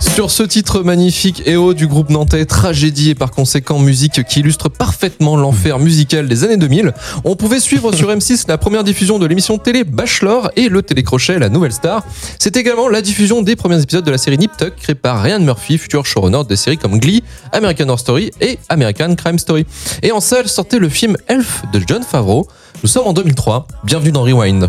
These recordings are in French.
Sur ce titre magnifique EO du groupe nantais, tragédie et par conséquent musique qui illustre parfaitement l'enfer musical des années 2000, on pouvait suivre sur M6 la première diffusion de l'émission télé Bachelor et le télécrochet La Nouvelle Star. C'est également la diffusion des premiers épisodes de la série Nip Tuck créée par Ryan Murphy, futur showrunner des séries comme Glee, American Horror Story et American Crime Story. Et en salle sortait le film Elf de John Favreau. Nous sommes en 2003. Bienvenue dans Rewind.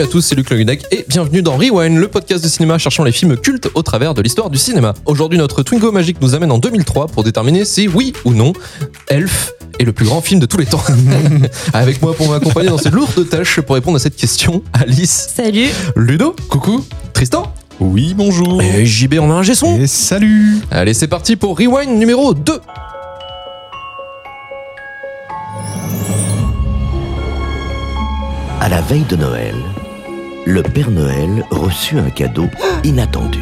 Salut à tous, c'est Luc Leguenec et bienvenue dans Rewind, le podcast de cinéma cherchant les films cultes au travers de l'histoire du cinéma. Aujourd'hui, notre Twingo magique nous amène en 2003 pour déterminer si oui ou non Elf est le plus grand film de tous les temps. Avec moi pour m'accompagner dans cette lourde tâche pour répondre à cette question, Alice, Salut Ludo, coucou, Tristan Oui, bonjour. et JB en a un son. Et salut. Allez, c'est parti pour Rewind numéro 2. À la veille de Noël, le Père Noël reçut un cadeau inattendu.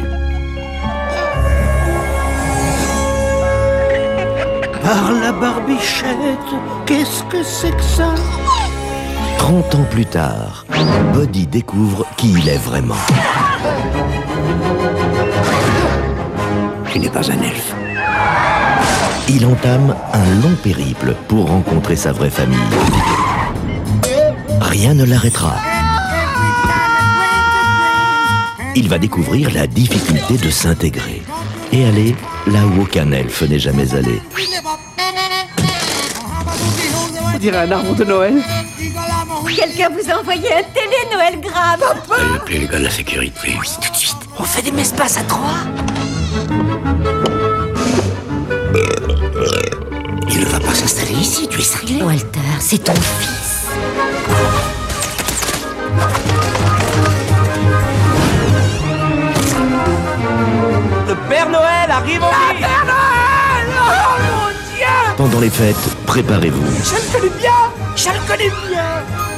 Par la barbichette, qu'est-ce que c'est que ça? 30 ans plus tard, Buddy découvre qui il est vraiment. Je n'ai pas un elfe. Il entame un long périple pour rencontrer sa vraie famille. Rien ne l'arrêtera. Il va découvrir la difficulté de s'intégrer et aller là où aucun elfe n'est jamais allé. On dirait un arbre de Noël. Quelqu'un vous a envoyé un télé Noël grave. Allez appeler les gars de la sécurité. Tout de suite. On fait des mespas à trois. Il ne va pas s'installer ici, tu es cinglé. Walter, c'est ton fils. Noël arrive en ville. Père Noël Oh mon Dieu Pendant les fêtes, préparez-vous. Je le connais bien Je le connais bien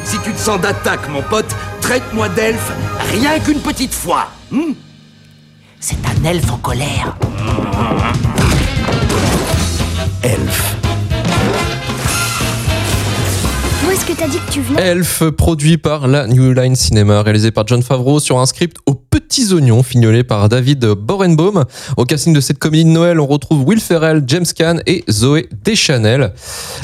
Si tu te sens d'attaque, mon pote, traite-moi d'elfe rien qu'une petite fois. hmm C'est un elfe en colère. Elf. Où est-ce que t'as dit que tu venais? Elf, produit par la New Line Cinema, réalisé par John Favreau sur un script aux petits oignons, fignolé par David Borenbaum. Au casting de cette comédie de Noël, on retrouve Will Ferrell, James Caan et Zoé Deschanel.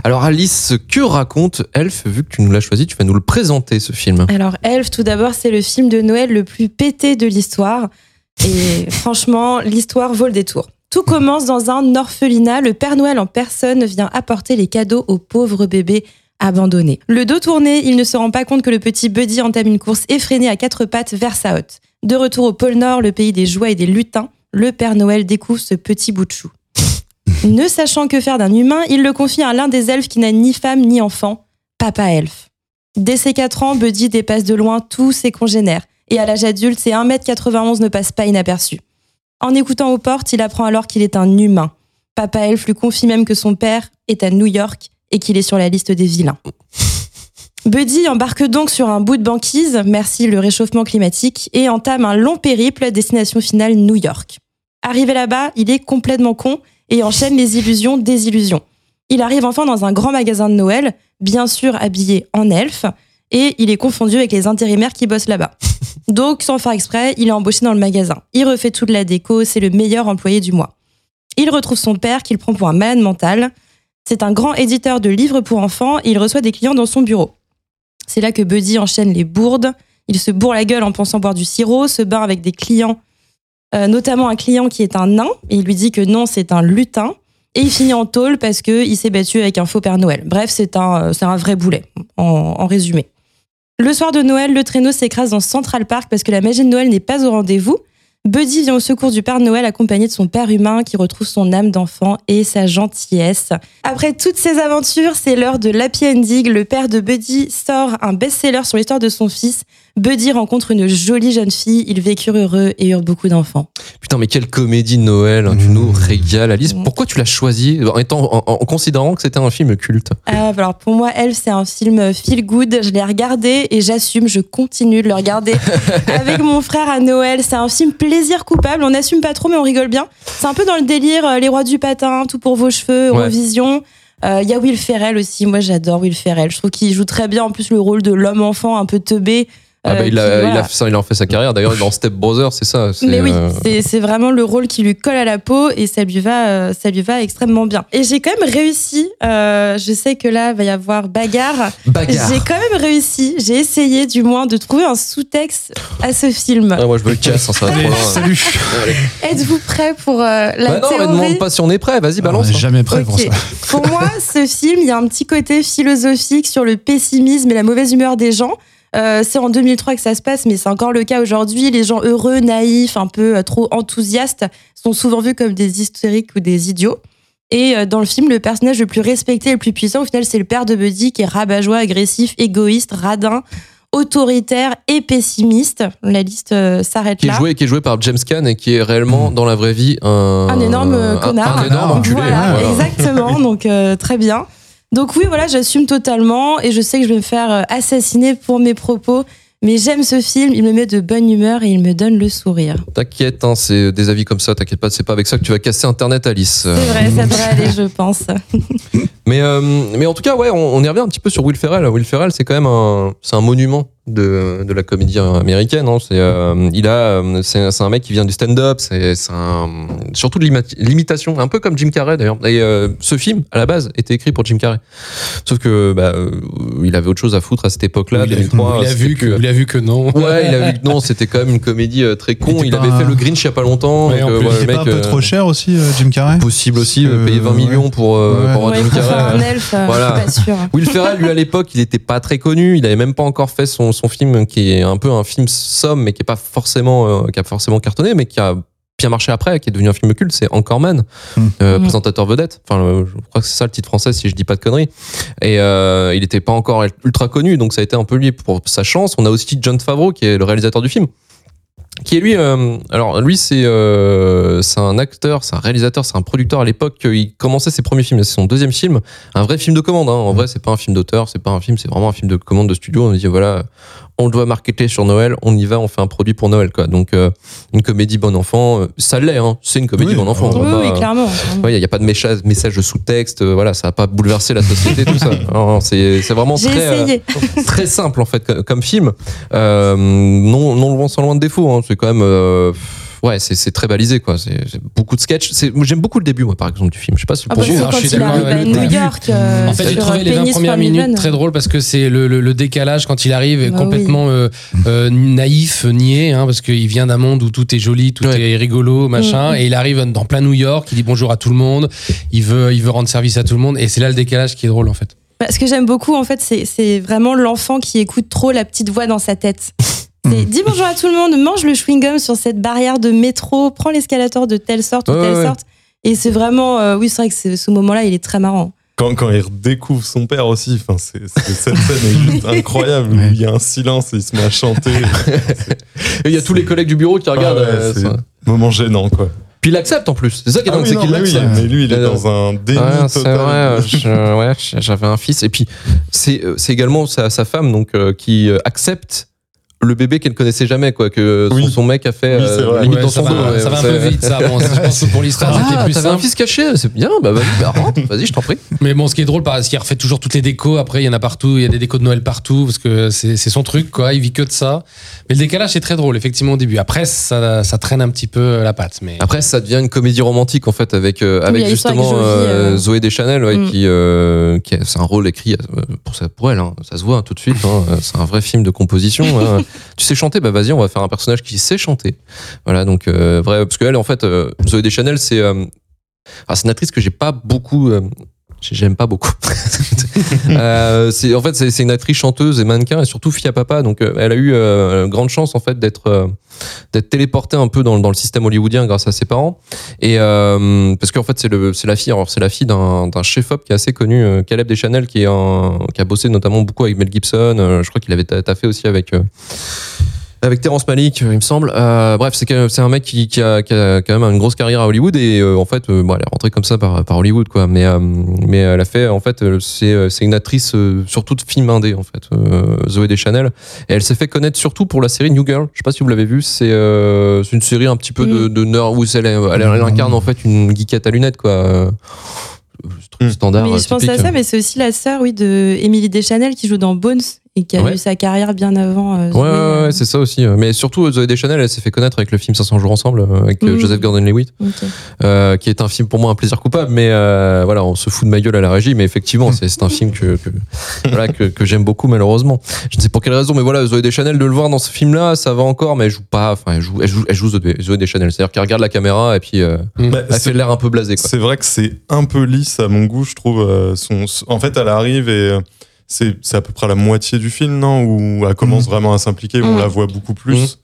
Alors Alice, que raconte Elf Vu que tu nous l'as choisi, tu vas nous le présenter ce film. Alors Elf, tout d'abord, c'est le film de Noël le plus pété de l'histoire. Et franchement, l'histoire vaut le détour. Tout commence dans un orphelinat. Le Père Noël en personne vient apporter les cadeaux aux pauvres bébés abandonnés. Le dos tourné, il ne se rend pas compte que le petit Buddy entame une course effrénée à quatre pattes vers sa hotte. De retour au pôle Nord, le pays des joies et des lutins, le Père Noël découvre ce petit bout de chou. ne sachant que faire d'un humain, il le confie à l'un des elfes qui n'a ni femme ni enfant, Papa Elfe. Dès ses 4 ans, Buddy dépasse de loin tous ses congénères. Et à l'âge adulte, ses 1m91 ne passent pas inaperçus. En écoutant aux portes, il apprend alors qu'il est un humain. Papa Elf lui confie même que son père est à New York et qu'il est sur la liste des vilains. Buddy embarque donc sur un bout de banquise, merci le réchauffement climatique, et entame un long périple, destination finale New York. Arrivé là-bas, il est complètement con et enchaîne les illusions des illusions. Il arrive enfin dans un grand magasin de Noël, bien sûr habillé en elfe, et il est confondu avec les intérimaires qui bossent là-bas. Donc, sans faire exprès, il est embauché dans le magasin. Il refait toute la déco, c'est le meilleur employé du mois. Il retrouve son père qu'il prend pour un malade mental. C'est un grand éditeur de livres pour enfants et il reçoit des clients dans son bureau. C'est là que Buddy enchaîne les bourdes. Il se bourre la gueule en pensant boire du sirop, se bat avec des clients, euh, notamment un client qui est un nain, et il lui dit que non, c'est un lutin. Et il finit en tôle parce qu'il s'est battu avec un faux Père Noël. Bref, c'est un, c'est un vrai boulet, en, en résumé. Le soir de Noël, le traîneau s'écrase dans Central Park parce que la magie de Noël n'est pas au rendez-vous. Buddy vient au secours du Père Noël accompagné de son père humain qui retrouve son âme d'enfant et sa gentillesse. Après toutes ces aventures, c'est l'heure de l'happy ending. Le père de Buddy sort un best-seller sur l'histoire de son fils. Buddy rencontre une jolie jeune fille, ils vécurent heureux et eurent beaucoup d'enfants. Putain, mais quelle comédie de Noël, hein, tu Mmh. nous régales, Alice. Mmh. Pourquoi tu l'as choisi en, étant, en, en considérant que c'était un film culte? Ah, alors pour moi, Elf, c'est un film feel good. Je l'ai regardé et j'assume, je continue de le regarder avec mon frère à Noël. C'est un film plaisir coupable. On n'assume pas trop, mais on rigole bien. C'est un peu dans le délire euh, Les Rois du Patin, Tout pour vos cheveux, Ouais. Eurovision. Euh, Il y a Will Ferrell aussi. Moi, j'adore Will Ferrell. Je trouve qu'il joue très bien. En plus, le rôle de l'homme-enfant un peu teubé. Ah bah, euh, il, a, qui, il, voilà. a fait ça, il en fait sa carrière. D'ailleurs, dans Step Brothers, c'est ça. Mais oui, euh, c'est- vraiment le rôle qui lui colle à la peau et ça lui va, euh, ça lui va extrêmement bien. Et j'ai quand même réussi. euh, je sais que là, il va y avoir bagarre. bagarre. J'ai quand même réussi. J'ai essayé, du moins, de trouver un sous-texte à ce film. Ah, moi, je me casse, hein, ça va trop Allez, loin. salut. Êtes-vous prêt pour euh, la Bah non, mais théorie demande pas si on est prêt. Vas-y, On balance. est hein. jamais prêt pour Ok. ça. Pour moi, ce film, il y a un petit côté philosophique sur le pessimisme et la mauvaise humeur des gens. Euh, c'est en 2003 que ça se passe, mais c'est encore le cas aujourd'hui. Les gens heureux, naïfs, un peu euh, trop enthousiastes sont souvent vus comme des hystériques ou des idiots. Et euh, dans le film, le personnage le plus respecté et le plus puissant, au final, c'est le père de Buddy qui est rabat-joie, agressif, égoïste, radin, autoritaire et pessimiste. La liste euh, s'arrête Qui est, là. joué, qui est joué par James Caan et qui est réellement, dans la vraie vie, un, Un énorme un- connard. Un, énorme enculé. Voilà, Voilà. exactement. Donc euh, très bien. Donc oui, voilà, j'assume totalement et je sais que je vais me faire euh, assassiner pour mes propos. Mais j'aime ce film, il me met de bonne humeur et il me donne le sourire. T'inquiète, hein, c'est des avis comme ça, t'inquiète pas, c'est pas avec ça que tu vas casser Internet, Alice. C'est vrai, ça devrait aller, je pense. Mais, euh, mais en tout cas, ouais, on, on y revient un petit peu sur Will Ferrell. Will Ferrell, c'est quand même un, c'est un monument de, de la comédie américaine. hein. C'est, euh, il a, euh, c'est, c'est un mec qui vient du stand-up. C'est, c'est un, surtout de l'imitation, un peu comme Jim Carrey d'ailleurs. Et euh, ce film, à la base, était écrit pour Jim Carrey. Sauf que, bah, euh, il avait autre chose à foutre à cette époque-là. il, a, 2003, il a vu que, plus- il a vu que non. Ouais, il a vu que non, c'était quand même une comédie euh, très con. Il avait un- fait le Grinch il y a pas longtemps. Ouais, donc, en plus, voilà, Il pas un peu trop cher aussi, Jim Carrey? Possible aussi, euh, que, payer 20 ouais. millions pour, euh, Ouais. pour Jim Carrey. un elfe, Voilà. je suis pas sûre. Will Ferrell, lui, à l'époque, il était pas très connu. Il avait même pas encore fait son, son film qui est un peu un film somme, mais qui est pas forcément, euh, qui a forcément cartonné, mais qui a bien marché après, qui est devenu un film culte. C'est Encore Man, Hmm. euh, présentateur vedette. Enfin, euh, je crois que c'est ça le titre français, si je dis pas de conneries. Et euh, il était pas encore ultra connu, donc ça a été un peu lui pour sa chance. On a aussi John Favreau, qui est le réalisateur du film. Qui est lui, euh, alors lui c'est euh, c'est un acteur, c'est un réalisateur, c'est un producteur à l'époque. Il commençait ses premiers films, c'est son deuxième film, un vrai film de commande. Hein. En vrai, c'est pas un film d'auteur, c'est pas un film, c'est vraiment un film de commande de studio. On dit voilà, on doit marketer sur Noël, on y va, on fait un produit pour Noël quoi. Donc euh, une comédie bon enfant, euh, ça l'est, hein. c'est une comédie Oui, bon enfant. oui, Oui, pas- oui, clairement. il n'y a pas de message, message de sous-texte, euh, voilà, ça va pas bouleverser la société, tout ça. C'est vraiment très, euh, très simple en fait comme, comme film. Euh, non, non loin sans loin de défaut. hein. C'est quand même, euh, ouais, c'est c'est très balisé quoi. C'est c'est beaucoup de sketchs. C'est- moi, J'aime beaucoup le début, moi, par exemple, du film. Je sais pas si Ah pour bah, vous. quand je suis il d'accord New. York. euh, En fait, j'ai sur trouvé les 20 pénis premières minutes très drôles parce que c'est le, le- le décalage quand il arrive est Bah complètement euh, euh, naïf, niais, hein, parce qu'il vient d'un monde où tout est joli, tout Ouais. est rigolo, machin, Mm. et il arrive dans plein New York, il dit bonjour à tout le monde, il veut, il veut rendre service à tout le monde, et c'est là le décalage qui est drôle en fait. Bah, ce que j'aime beaucoup, en fait, c'est- c'est vraiment l'enfant qui écoute trop la petite voix dans sa tête. C'est dis bonjour à tout le monde, mange le chewing-gum sur cette barrière de métro, prends l'escalator de telle sorte ou Ouais, telle ouais, sorte. Et c'est vraiment, euh, oui, c'est vrai que c'est- ce moment-là, il est très marrant. Quand, quand il redécouvre son père aussi, enfin, c'est, c'est- cette scène est juste incroyable. où Ouais. Il y a un silence et il se met à chanter. Et il y a tous les collègues du bureau qui regardent. Ah ouais, euh, c'est ça. moment gênant, quoi. Puis il accepte en plus. C'est ça qui est Ah dingue, oui, c'est non, qu'il oui, l'accepte. mais lui, il est Ouais, dans un déni Ouais, c'est total. vrai, euh, je- ouais, j'avais un fils. Et puis, c'est euh, c'est également sa, sa femme donc, euh, qui euh, accepte le bébé qu'elle connaissait jamais, quoi, que son, Oui. son mec a fait Oui, c'est euh, vrai. limite Ouais, dans ça son va, dos. ouais, ça va un peu vite, ça. Bon, je pense que pour l'histoire, c'était Ah, plus t'avais un fils caché, c'est bien, bah vas-y, bah, rentre, vas-y, je t'en prie. Mais bon, ce qui est drôle, parce qu'il refait toujours toutes les décos. Après, il y en a partout. Il y a des décos de Noël partout parce que c'est son truc, quoi. Il vit que de ça. Mais le décalage, c'est très drôle, effectivement, au début. Après, ça, ça traîne un petit peu la patte. Mais Après, ça devient une comédie romantique en fait avec euh, avec justement Jolie, euh, euh. Zoé Deschanel, ouais, Mm. qui, euh, qui a- c'est un rôle écrit euh, pour ça pour elle, hein, ça se voit hein, tout de suite. hein, euh, c'est un vrai film de composition. Tu sais chanter, bah vas-y, on va faire un personnage qui sait chanter. Voilà, donc euh, vrai, parce que elle en fait, euh, Zoé Deschanel, c'est euh, ah, c'est une actrice que j'ai pas beaucoup euh, J'aime pas beaucoup. Euh, c'est en fait c'est une actrice chanteuse et mannequin et surtout fille à papa. Donc euh, elle a eu euh, grande chance en fait d'être euh, d'être téléportée un peu dans, dans le système hollywoodien grâce à ses parents. Et parce qu'en fait c'est le c'est la fille alors c'est la fille d'un chef op qui est assez connu Caleb Deschanel qui est qui a bossé notamment beaucoup avec Mel Gibson. Je crois qu'il avait ta- taffé aussi avec avec Terrence Malick, euh, il me semble. Euh, bref, c'est un mec qui, qui, a, qui a quand même une grosse carrière à Hollywood et euh, en fait, euh, bon, elle est rentrée comme ça par, par Hollywood, quoi. Mais, euh, mais elle a fait, en fait, c'est c'est une actrice euh, surtout de film indé, en fait, euh, Zoé Deschanel. Et elle s'est fait connaître surtout pour la série New Girl. Je sais pas si vous l'avez vu. C'est euh, c'est une série un petit peu de, de nerd où elle, elle, elle incarne en fait une geekette à lunettes, quoi. Euh, truc standard. Mais je pense typique. à ça, mais c'est aussi la sœur, oui, de Émilie Deschanel qui joue dans Bones et qui a Ouais. eu sa carrière bien avant. euh, Ouais, Zoé, ouais, euh, ouais, c'est ça aussi. Mais surtout, Zoé Deschanel, elle s'est fait connaître avec le film 500 jours ensemble, euh, avec euh, Mhm. Joseph euh, qui est un film pour moi un plaisir coupable. Mais euh, voilà, on se fout de ma gueule à la régie, mais effectivement, c'est c'est un film que, que, voilà, que, que j'aime beaucoup, malheureusement. Je ne sais pour quelle raison, mais voilà, Zoé Deschanel, de le voir dans ce film-là, ça va encore, mais elle joue pas, enfin, elle joue, elle joue, elle joue Zoé Zoé Deschanel. C'est-à-dire qu'elle regarde la caméra et puis euh, Bah, elle fait l'air un peu blasé, quoi. C'est vrai que c'est un peu lisse à mon goût, je trouve. euh, son- en fait, elle arrive et euh, c'est c'est à peu près la moitié du film, non? Où elle commence Mhm. vraiment à s'impliquer, où on Mhm. la voit beaucoup plus.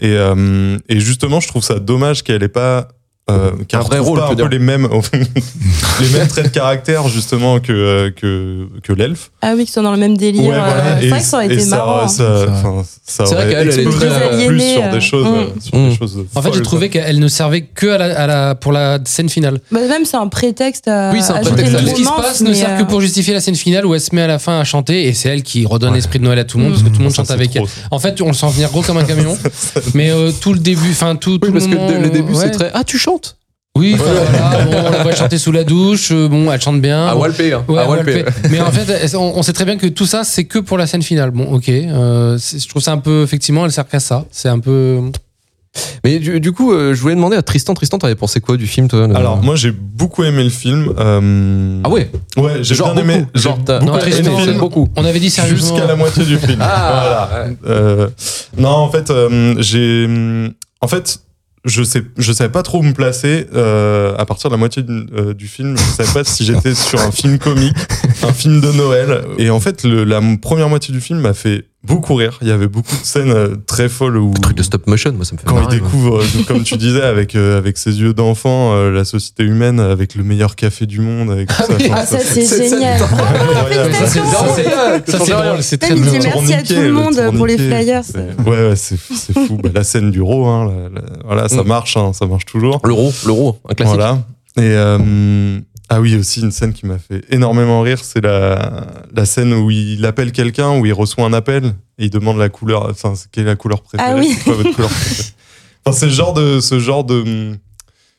Et, euh, et justement, je trouve ça dommage qu'elle ait pas. Euh, Un vrai rôle, pas tu un veux peu les mêmes les mêmes traits de caractère justement que euh, que que l'elfe Ah oui, qui sont dans le même délire. Ouais, voilà. euh, C'est Et- vrai que ça aurait été marrant. hein. ça, Ça- enfin, ça C'est vrai aurait qu'elle, elle est très, euh, plus sur aliénée, des choses euh, euh, sur mm. des choses En fait, j'ai trouvé qu'elle ne servait que à la, à la- pour la scène finale. Bah, même c'est un prétexte à. Oui, c'est un prétexte. Tout ce qui se passe ne sert euh, que pour justifier la scène finale où elle se met à la fin à chanter et c'est elle qui redonne l'esprit de Noël à tout le monde Mm. parce que tout le monde Ça, chante avec elle. En fait, on le sent venir gros comme un camion, mais euh, tout le début, enfin tout, parce le que le début, c'est très. Ah, tu chantes Oui, enfin, voilà, bon, on la voit chanter sous la douche, euh, bon, elle chante bien. À bon. Walpé, hein. Ouais, à Walpé. Walpé. Mais en fait, on, on sait très bien que tout ça, c'est que pour la scène finale. Bon, ok. euh, je trouve ça un peu, effectivement, elle sert qu'à ça. C'est un peu. Mais du, du coup, euh, je voulais demander à Tristan. Tristan, t'avais pensé quoi du film, toi Alors moi j'ai beaucoup aimé le film. euh, Ah ouais Ouais, j'ai Genre bien aimé. beaucoup. J'ai Genre, beaucoup Non, aimé Tristan, le c'est film beaucoup. On avait dit sérieusement. jusqu'à la moitié du film. Ah, Voilà. ouais. Euh, non, en fait, euh, j'ai, en fait, je sais, je savais pas trop où me placer euh, à partir de la moitié du, euh, du film. Je savais pas si j'étais sur un film comique, un film de Noël. Et en fait, la première moitié du film m'a fait beaucoup rire. Il y avait beaucoup de scènes euh, très folles où Truc de stop motion, moi, ça me fait quand il marrer, découvre, euh, comme tu disais, avec euh, avec ses yeux d'enfant, euh, la société humaine, avec le meilleur café du monde, avec tout ça. Ah, ça, c'est c'est- génial. Ça, c'est Félicitations. ça, c'est- ça, c'est drôle, c'est très Il dit drôle. merci à tout le monde pour les flyers. Ouais, ouais, c'est c'est fou. Bah, la scène du ro, hein, la- la- voilà, ça Mm. marche, hein, ça marche toujours. L'euro, l'euro, un classique. Voilà. Et euh, ah oui, aussi une scène qui m'a fait énormément rire, c'est la, la scène où il appelle quelqu'un, où il reçoit un appel et il demande la couleur. Enfin, quelle est la couleur préférée? Ah oui. C'est quoi votre couleur préférée? Enfin, c'est le genre de, ce genre de.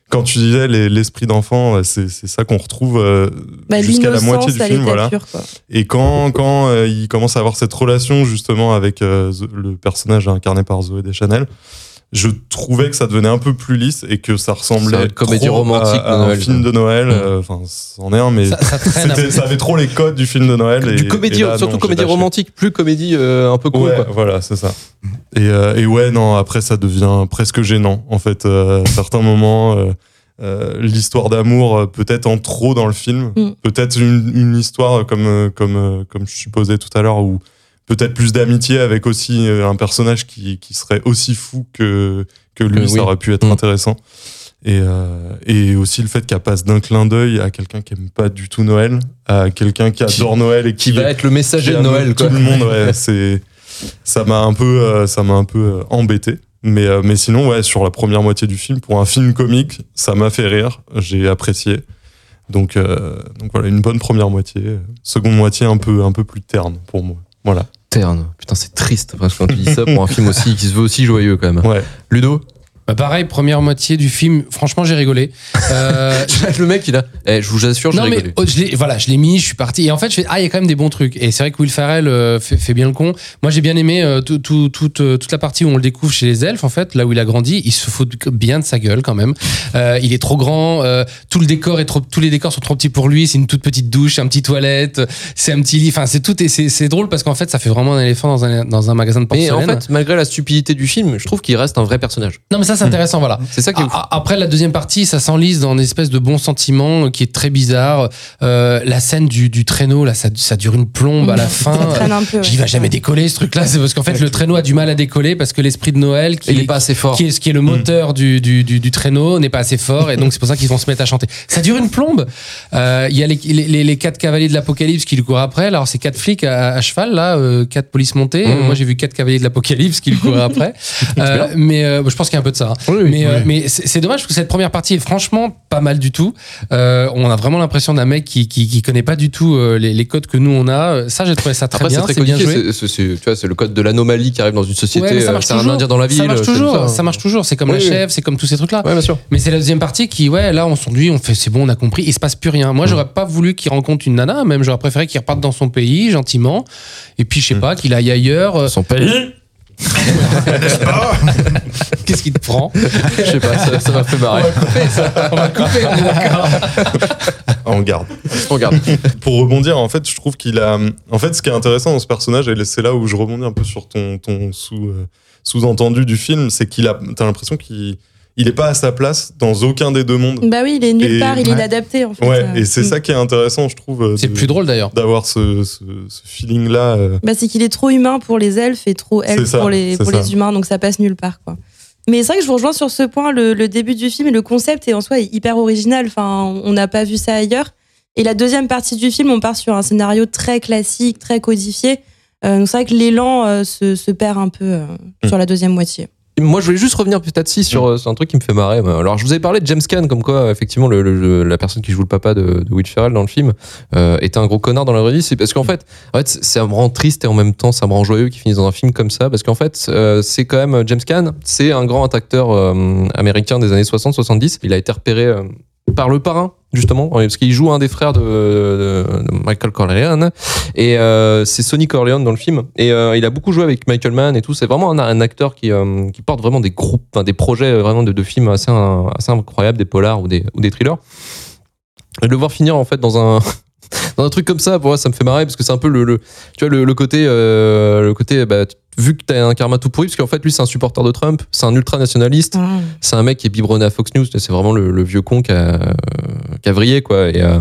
Quand tu disais les- l'esprit d'enfant, c'est c'est ça qu'on retrouve euh, Bah, jusqu'à la moitié du film, voilà. quoi. Et quand, quand euh, il commence à avoir cette relation justement avec euh, le personnage incarné par Zoé Deschanel, je trouvais que ça devenait un peu plus lisse et que ça ressemblait C'est une comédie trop romantique à, à de Noël, un film de Noël. Mm. euh, Enfin, c'en est un, mais Ça, avait trop les codes du film de Noël. Et, Du comédie, et là, surtout non, comédie romantique, plus comédie euh, un peu cool, Ouais, quoi. voilà, c'est ça. Et, euh, et ouais, non, après ça devient presque gênant. En fait, euh, à certains moments, euh, euh, l'histoire d'amour peut-être en trop dans le film, Mm. peut-être une, une histoire comme comme comme je supposais tout à l'heure, où peut-être plus d'amitié avec aussi euh, un personnage qui, qui serait aussi fou que que lui, Que ça oui. aurait pu être Mm. intéressant. Et, euh, et aussi le fait qu'elle passe d'un clin d'œil à quelqu'un qui aime pas du tout Noël, à quelqu'un qui adore Noël et qui, Qui va être le messager de Noël, quoi. Tout le monde, ouais, c'est ça m'a un peu, euh, ça m'a un peu euh, embêté. Mais euh, mais sinon, ouais, sur la première moitié du film, pour un film comique, ça m'a fait rire, j'ai apprécié. Donc euh, donc voilà, une bonne première moitié, seconde moitié un peu un peu plus terne pour moi. Voilà. Terne. Putain, c'est triste quand tu dis ça pour un film aussi qui se veut aussi joyeux, quand même. Ouais. Ludo? Bah, pareil, première moitié du film, franchement, j'ai rigolé. Euh, Le mec, il a. Eh, je vous assure, j'ai mais rigolé. oh, je voilà, je l'ai mis, je suis parti et en fait je fais ah il y a quand même des bons trucs et c'est vrai que Will Ferrell euh, fait, fait bien le con. Moi j'ai bien aimé euh, tout, tout- toute, euh, toute la partie où on le découvre chez les elfes en fait, là où il a grandi, il se fout bien de sa gueule quand même. Euh, il est trop grand, tout le décor est trop, tous les décors sont trop petits pour lui. C'est une toute petite douche, un petit toilette, c'est un petit lit. Enfin c'est tout et c'est drôle parce qu'en fait ça fait vraiment un éléphant dans un dans un magasin de Mais porcelaine. en fait, malgré la stupidité du film, je trouve qu'il reste un vrai personnage. non mais ça c'est intéressant, voilà. C'est ça qui est Après la deuxième partie, ça s'enlise dans une espèce de bon sentiment qui est très bizarre. Euh, la scène du, du traîneau, là, ça, ça dure une plombe à la fin. Ça traîne un peu. ouais. J'y va jamais décoller ce truc-là, c'est parce qu'en fait le traîneau a du mal à décoller parce que l'esprit de Noël qui Il est pas assez fort. qui est ce qui est le moteur du, du, du, du traîneau n'est pas assez fort et donc c'est pour ça qu'ils vont se mettre à chanter. Ça dure une plombe. Euh, Il y a les, les, quatre cavaliers de l'apocalypse qui lui courent après. Alors c'est quatre flics à, à cheval là, euh, quatre polices montées. Mhm. Moi j'ai vu quatre cavaliers de l'apocalypse qui lui courent après. Euh, mais euh, je pense qu'il y a un peu de ça. hein. Oui, oui. Mais, euh, mais c'est dommage parce que cette première partie est franchement pas mal du tout. Euh, on a vraiment l'impression d'un mec qui, qui, qui connaît pas du tout euh, les, les codes que nous on a. Ça j'ai trouvé ça très Après, c'est bien. très C'est bien joué. c'est- Tu vois, c'est le code de l'anomalie qui arrive dans une société. Ouais, ça marche c'est un toujours. indien dans la ville. Ça marche c'est comme toujours. ça. Ça marche toujours. C'est comme Oui, la oui. chèvre, c'est comme tous ces trucs-là. Ouais, bien sûr. Mais c'est la deuxième partie qui, ouais, là, on s'ennuie, on fait, c'est bon, on a compris, il se passe plus rien. Moi, j'aurais pas voulu qu'il rencontre une nana, même j'aurais préféré qu'il reparte dans son pays, gentiment, et puis, je sais pas, qu'il aille ailleurs. Son pays. Qu'est-ce qui te prend? Je sais pas, ça ça m'a fait marrer. On va couper, on est d'accord. On garde. On regarde. Pour rebondir, en fait, je trouve qu'il a. En fait, ce qui est intéressant dans ce personnage, et c'est là où je rebondis un peu sur ton, ton sous, euh, sous-entendu du film, c'est qu'il a. T'as l'impression qu'il il est pas à sa place dans aucun des deux mondes. Bah oui, il est nulle Et- part, il est Ouais. inadapté en fait. Ouais, Euh, et c'est mm. ça qui est intéressant, je trouve. euh, C'est plus drôle d'ailleurs. D'avoir ce, ce, ce feeling-là. euh, Bah, c'est qu'il est trop humain pour les elfes et trop elfe ça, pour, les, pour les humains, donc ça passe nulle part. Quoi. Mais c'est vrai que je vous rejoins sur ce point, le, le début du film et le concept est en soi hyper original. Enfin, on n'a pas vu ça ailleurs. Et la deuxième partie du film, on part sur un scénario très classique, très codifié. Euh, donc c'est vrai que l'élan euh, se, se perd un peu euh, Mm. sur la deuxième moitié. Moi, je voulais juste revenir peut-être si sur, euh, sur un truc qui me fait marrer. Alors, je vous avais parlé de James Caan, comme quoi, euh, effectivement, le, le- la personne qui joue le papa de, de Will Ferrell dans le film euh, était un gros connard dans la vraie vie. C'est parce qu'en fait, en fait, ça me rend triste et en même temps, ça me rend joyeux qu'il finisse dans un film comme ça. Parce qu'en fait, euh, c'est quand même James Caan, c'est un grand acteur euh, américain des années 60-70. Il a été repéré par le parrain justement parce qu'il joue un des frères de, Michael Corleone et euh, c'est Sonny Corleone dans le film et euh, il a beaucoup joué avec Michael Mann et tout c'est vraiment un, acteur qui, euh, qui porte vraiment des groupes des projets euh, vraiment de, de films assez, euh, assez incroyables des polars ou des, ou des thrillers. Et de le voir finir en fait dans un dans un truc comme ça pour moi ça me fait marrer parce que c'est un peu le, le- tu vois le, côté euh, le côté bah, vu que t'as un karma tout pourri parce qu'en fait lui c'est un supporter de Trump c'est un ultra nationaliste c'est un mec qui est biberonné à Fox News c'est vraiment le, le vieux con qui a, qui a vrillé quoi et, euh,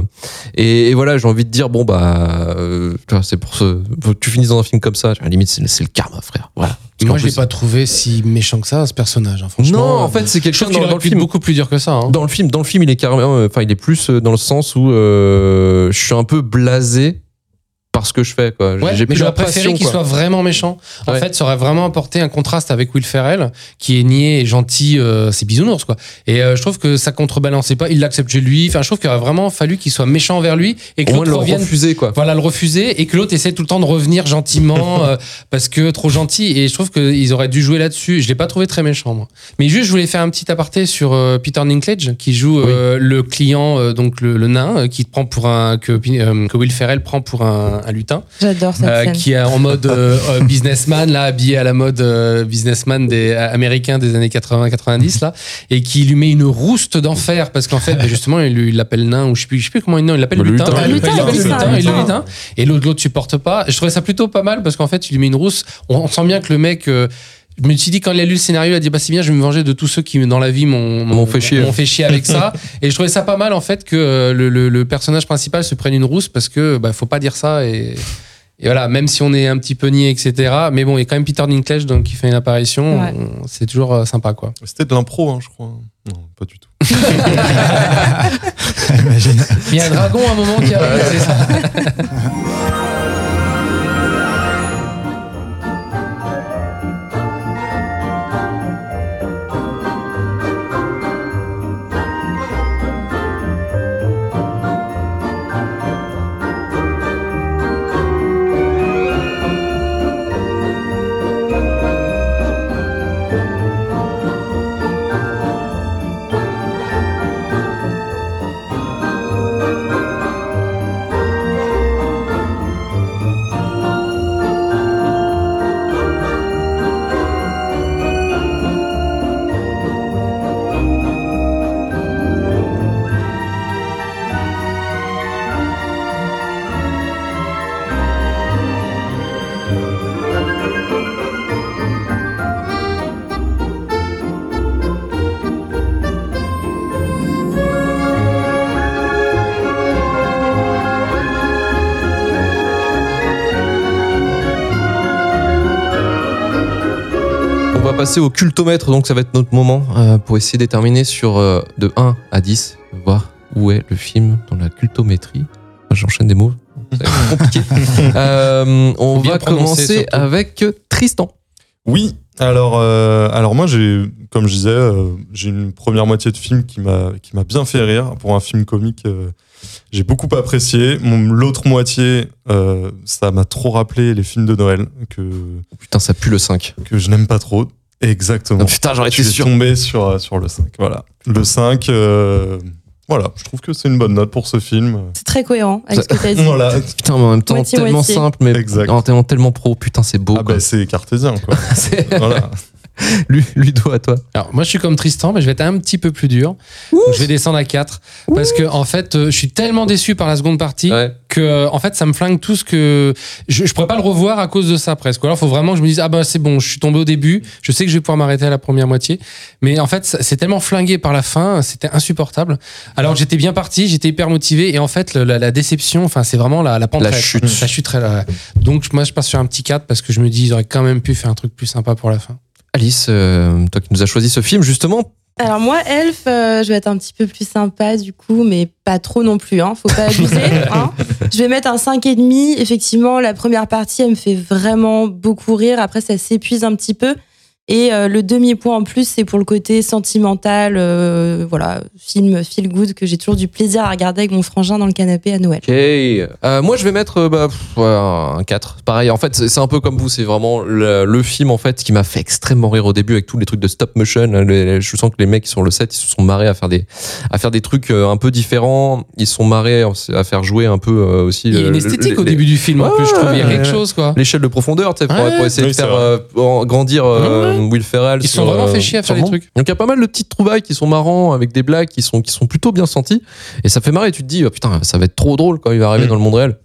et, et voilà j'ai envie de dire bon bah euh, tu vois, c'est pour ce faut que tu finisses dans un film comme ça à la limite c'est c'est le karma frère voilà Moi, je l'ai pas trouvé si méchant que ça, ce personnage. hein, franchement. non en fait c'est quelqu'un trouve qu'il dans, le film beaucoup plus dur que ça. hein. dans le film dans le film il est carrément euh, enfin il est plus dans le sens où euh, je suis un peu blasé par ce que je fais quoi Ouais, j'ai mais j'aurais préféré qu'il soit vraiment méchant. En Ouais. fait, ça aurait vraiment apporté un contraste avec Will Ferrell, qui est niais et gentil, euh, c'est bisounours, quoi. Et euh, je trouve que ça contrebalançait pas, il l'accepte chez lui. Enfin, je trouve qu'il aurait vraiment fallu qu'il soit méchant envers lui et que l'autre le revienne. refuser quoi Voilà, le refuser et que l'autre essaie tout le temps de revenir gentiment euh, parce que trop gentil. Et je trouve qu'ils auraient dû jouer là-dessus. Je l'ai pas trouvé très méchant, moi. Mais juste, je voulais faire un petit aparté sur euh, Peter Dinklage, qui joue euh, le client, euh, donc le, le nain, qui prend pour un que, euh, que Will Ferrell prend pour un, un lutin. J'adore cette Euh, scène. qui est en mode euh, euh, businessman là habillé à la mode euh, businessman des américains des années 80-90 là et qui lui met une rouste d'enfer parce qu'en fait bah, justement il lui- il l'appelle nain ou je sais plus je sais plus comment il, non, il l'appelle Le lutin, lutin. il l'appelle- Lutin, il l'appelle lutin, lutin. lutin. et l'autre l'autre supporte pas je trouvais ça plutôt pas mal parce qu'en fait il lui met une rousse on, on sent bien que le mec euh, je me suis dit quand il a lu le scénario il a dit bah c'est bien je vais me venger de tous ceux qui dans la vie m'ont M'ont fait chier. m'ont fait chier avec ça et je trouvais ça pas mal en fait que euh, le, le- le personnage principal se prenne une rousse parce que bah, faut pas dire ça et, et voilà même si on est un petit peu niais etc mais bon il y a quand même Peter Dinklage donc qui fait une apparition Ouais. c'est toujours euh, sympa quoi C'était de l'impro, hein, je crois. Non, pas du tout. Imagine. il y a un dragon à un moment qui arrive c'est ça On va passer au cultomètre, donc ça va être notre moment euh, pour essayer de déterminer sur euh, de 1 à 10, voir où est le film dans la cultométrie. J'enchaîne des mots, c'est compliqué. Euh, on bien va commencer surtout. avec Tristan. Oui, alors, euh, alors moi, j'ai, comme je disais, euh, j'ai une première moitié de film qui m'a, qui m'a bien fait rire. Pour un film comique, euh, j'ai beaucoup apprécié. L'autre moitié, euh, ça m'a trop rappelé les films de Noël que, Putain, ça pue le 5. que je n'aime pas trop. Exactement. Ah, putain, j'aurais je été suis sûr. tombé sur, euh, sur le 5. Voilà. Le 5, euh, voilà, je trouve que c'est une bonne note pour ce film. C'est très cohérent avec ce que t'as dit. Voilà. Putain, mais en même temps, Moitié, tellement moitié. simple, mais Exact. en tellement, tellement pro. Putain, c'est beau. Ah quoi. bah, c'est cartésien, quoi. C'est- voilà. Lu- Ludo, à toi. Alors, moi, je suis comme Tristan, mais je vais être un petit peu plus dur. Donc, je vais descendre à 4. Parce que, en fait, euh, je suis tellement déçu par la seconde partie Ouais. que, euh, en fait, ça me flingue tout ce que. Je, je pourrais pas le revoir à cause de ça, presque. Ou alors, faut vraiment que je me dise, ah bah, c'est bon, je suis tombé au début, je sais que je vais pouvoir m'arrêter à la première moitié. Mais en fait, c'est tellement flingué par la fin, c'était insupportable. Alors, que j'étais bien parti, j'étais hyper motivé. Et en fait, le- la, la déception, enfin, c'est vraiment la, la pente La chute. La chute. Donc, moi, je passe sur un petit 4 parce que je me dis, ils auraient quand même pu faire un truc plus sympa pour la fin. Alice, euh, toi qui nous as choisi ce film, justement, Alors moi, Elf, euh, je vais être un petit peu plus sympa du coup, mais pas trop non plus. Hein. Faut pas abuser. hein. Je vais mettre un 5,5. Effectivement, la première partie, elle me fait vraiment beaucoup rire. Après, ça s'épuise un petit peu. Et euh, le demi-point en plus, c'est pour le côté sentimental. euh, voilà, film feel good que j'ai toujours du plaisir à regarder avec mon frangin dans le canapé à Noël. Ok. Euh, moi, je vais mettre bah, pff, un 4. Pareil, en fait, c'est un peu comme vous. C'est vraiment le, le film en fait qui m'a fait extrêmement rire au début avec tous les trucs de stop motion. Les- je sens que les mecs sur le set, ils se sont marrés à faire des à faire des trucs un peu différents. Ils se sont marrés à faire jouer un peu euh, aussi. Il y a une le- esthétique au les- début du film, en Ouais, plus, je trouve. Il y a quelque ouais. chose, quoi. L'échelle de profondeur, tu sais, pour, Ouais. pour essayer Oui, de faire euh, Will Ferrell. Ils sur, sont vraiment euh, fait chier à faire des trucs. donc il y a pas mal de petites trouvailles qui sont marrants avec des blagues qui sont qui sont plutôt bien senties et ça fait marrer. Tu te dis oh, putain ça va être trop drôle quand il va arriver Mm. dans le monde réel.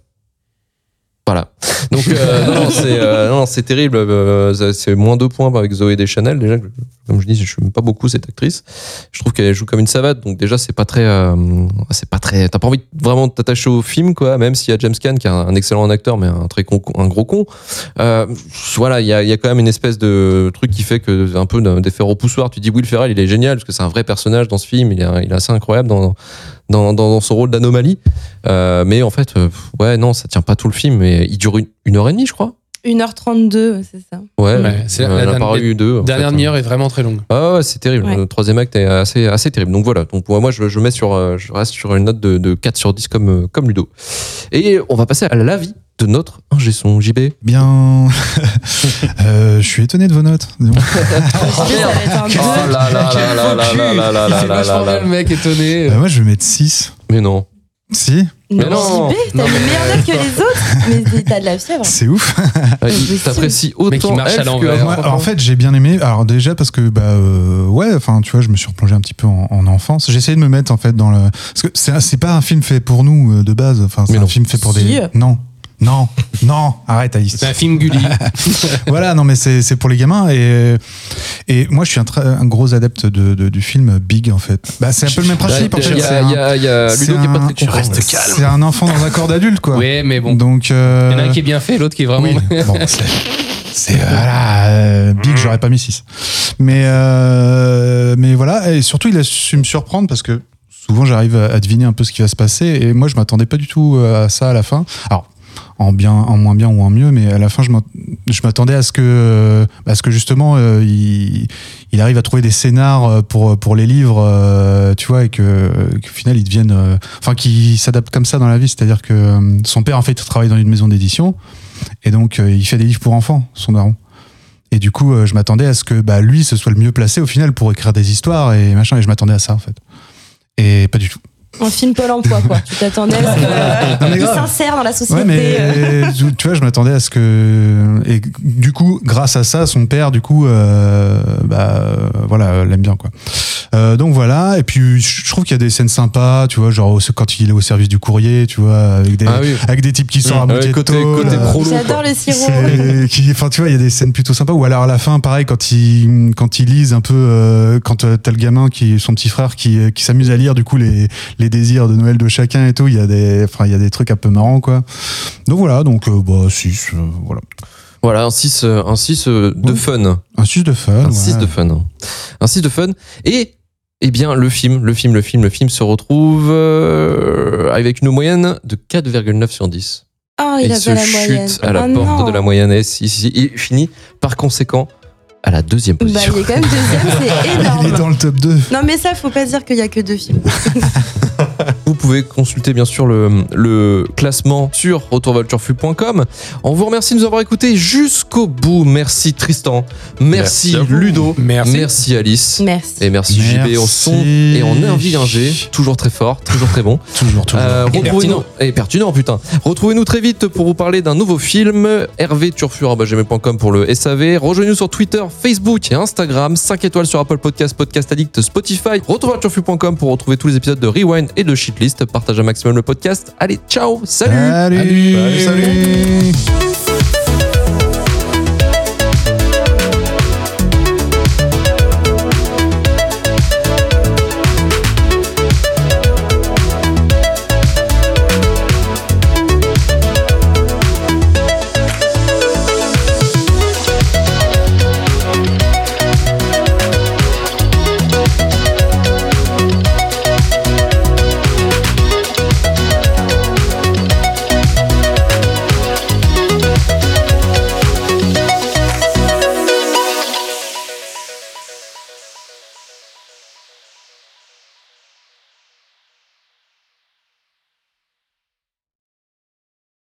Voilà. Donc euh, non, c'est euh, c'est terrible. euh, ça- c'est moins deux points avec Zoé Deschanel déjà. Comme je dis, je n'aime pas beaucoup cette actrice. Je trouve qu'elle joue comme une savate. Donc déjà c'est pas très, euh, c'est pas très. T'as pas envie de vraiment t'attacher au film quoi. Même s'il y a James Caan qui est un, excellent acteur mais un très con, un gros con. Euh, voilà, il y a, y a quand même une espèce de truc qui fait que un peu d'effet repoussoir. Tu dis Will Ferrell, il est génial parce que c'est un vrai personnage dans ce film. Il est, il est assez incroyable dans dans, dans, dans son rôle d'anomalie. Euh, mais en fait, euh, ouais, non, ça tient pas tout le film. Mais il dure une, une heure et demie, je crois. 1h32, c'est ça. Ouais, Ouais, c'est la- la pas dernière- eu deux. Dernière fait. demi-heure est vraiment très longue. Ah ouais, c'est terrible. Ouais. Le troisième acte est assez, assez terrible. Donc voilà. Donc moi, je, je mets sur, euh, je reste sur une note de, de 4 sur 10 comme, euh, comme Ludo. Et on va passer à l'avis de notre ingé son JB. Bien. Euh, je suis étonné de vos notes. Oh là là là là là là là là là là bien là. le mec étonné. Bah, moi, je vais mettre 6. Mais non. Si, Mais non. T'as une meilleure note que les autres, mais t'as de la fièvre. c'est ouf. Ouais. T'apprécies autant il marche à l'envers. Ouais, en fait, j'ai bien aimé. Alors déjà parce que bah euh, ouais, enfin tu vois, je me suis replongé un petit peu en, en enfance. J'ai essayé de me mettre en fait dans le parce que c'est c'est pas un film fait pour nous euh, de base. Enfin, c'est un non. film fait pour Si. des non. Non, non, arrête Alice. C'est un film Gulli. voilà, non mais c'est pour les gamins et et moi je suis un, très- un gros adepte de, de- du film Big en fait. Bah c'est un peu le même principe en Il y c'est a, y a- il y a Ludo qui est pas très content. C'est un enfant dans un corps d'adulte quoi. Oui, mais bon. Donc euh, Il y en a un qui est bien fait, l'autre qui est vraiment. oui, bon, c'est- c'est voilà, euh, Big, j'aurais pas mis 6. Mais euh, mais voilà, et surtout il a su me surprendre parce que souvent j'arrive à à deviner un peu ce qui va se passer et moi je m'attendais pas du tout à ça à la fin. Alors en bien, en moins bien ou en mieux, mais à la fin je m'att- je m'attendais à ce que à ce que justement euh, il, arrive à trouver des scénars euh, pour pour les livres, euh, tu vois, et que qu'au final ils deviennent, euh, enfin qu'il s'adapte comme ça dans la vie, c'est-à-dire que euh, son père en fait travaille dans une maison d'édition. Et donc, euh, il fait des livres pour enfants, son daron. Et du coup, euh, je m'attendais à ce que bah, lui, ce soit le mieux placé au final pour écrire des histoires et machin. Et je m'attendais à ça, en fait. Et pas du tout. Un film Pôle emploi, quoi. Tu t'attendais à ce que, Non, mais il grave. s'insère dans la société. Ouais, mais euh. tu vois, je m'attendais à ce que. Et du coup, grâce à ça, son père, du coup, euh, bah, euh, voilà, l'aime bien, quoi. Euh, donc voilà. Et puis, je trouve qu'il y a des scènes sympas, tu vois, genre quand il est au service du courrier, tu vois, avec des, Ah oui. avec des types qui sortent à Ouais, moitié de côté- côté J'adore le sirop. Enfin tu vois il y a des scènes plutôt sympas ou alors à la fin pareil quand il quand il lise un peu euh, quand t'as le gamin qui son petit frère qui qui s'amuse à lire du coup les les désirs de Noël de chacun et tout il y a des enfin il y a des trucs un peu marrants quoi donc voilà donc euh, bah 6 voilà Voilà, un 6, euh, un 6 euh, de Oui. fun. Un 6 de fun. Un ouais. 6 de fun. Un 6 de fun. Et, eh bien, le film, le film, le film, le film se retrouve euh, avec une moyenne de 4,9 sur 10. Oh, Et il il se moyenne. chute à la Oh porte non. de la moyenne et si- si- il finit par conséquent à la deuxième Bah, position. il est quand même deuxième, c'est Il est énorme. dans le top 2. Non, mais ça, faut pas dire qu'il y a que deux films. Vous pouvez consulter bien sûr le, le classement sur retourvolturfu.com. On vous remercie de nous avoir écoutés jusqu'au bout. Merci Tristan, merci. Ludo, Merci. Alice. Merci. Et merci, JB au son et en invité toujours très fort, toujours très bon. Toujours, toujours. Euh, Et retrouvez-nous- et pertinent putain. Retrouvez-nous très vite pour vous parler d'un nouveau film. Hervé Turfur@gmail.com pour le SAV. Rejoignez-nous sur Twitter, Facebook et Instagram. 5 étoiles sur Apple Podcast, Podcast Addict, Spotify. Retourvolturfu.com pour retrouver tous les épisodes de Rewind et de Shitlist. Partagez un maximum le podcast. Allez, ciao, salut. Salut. Salut, salut.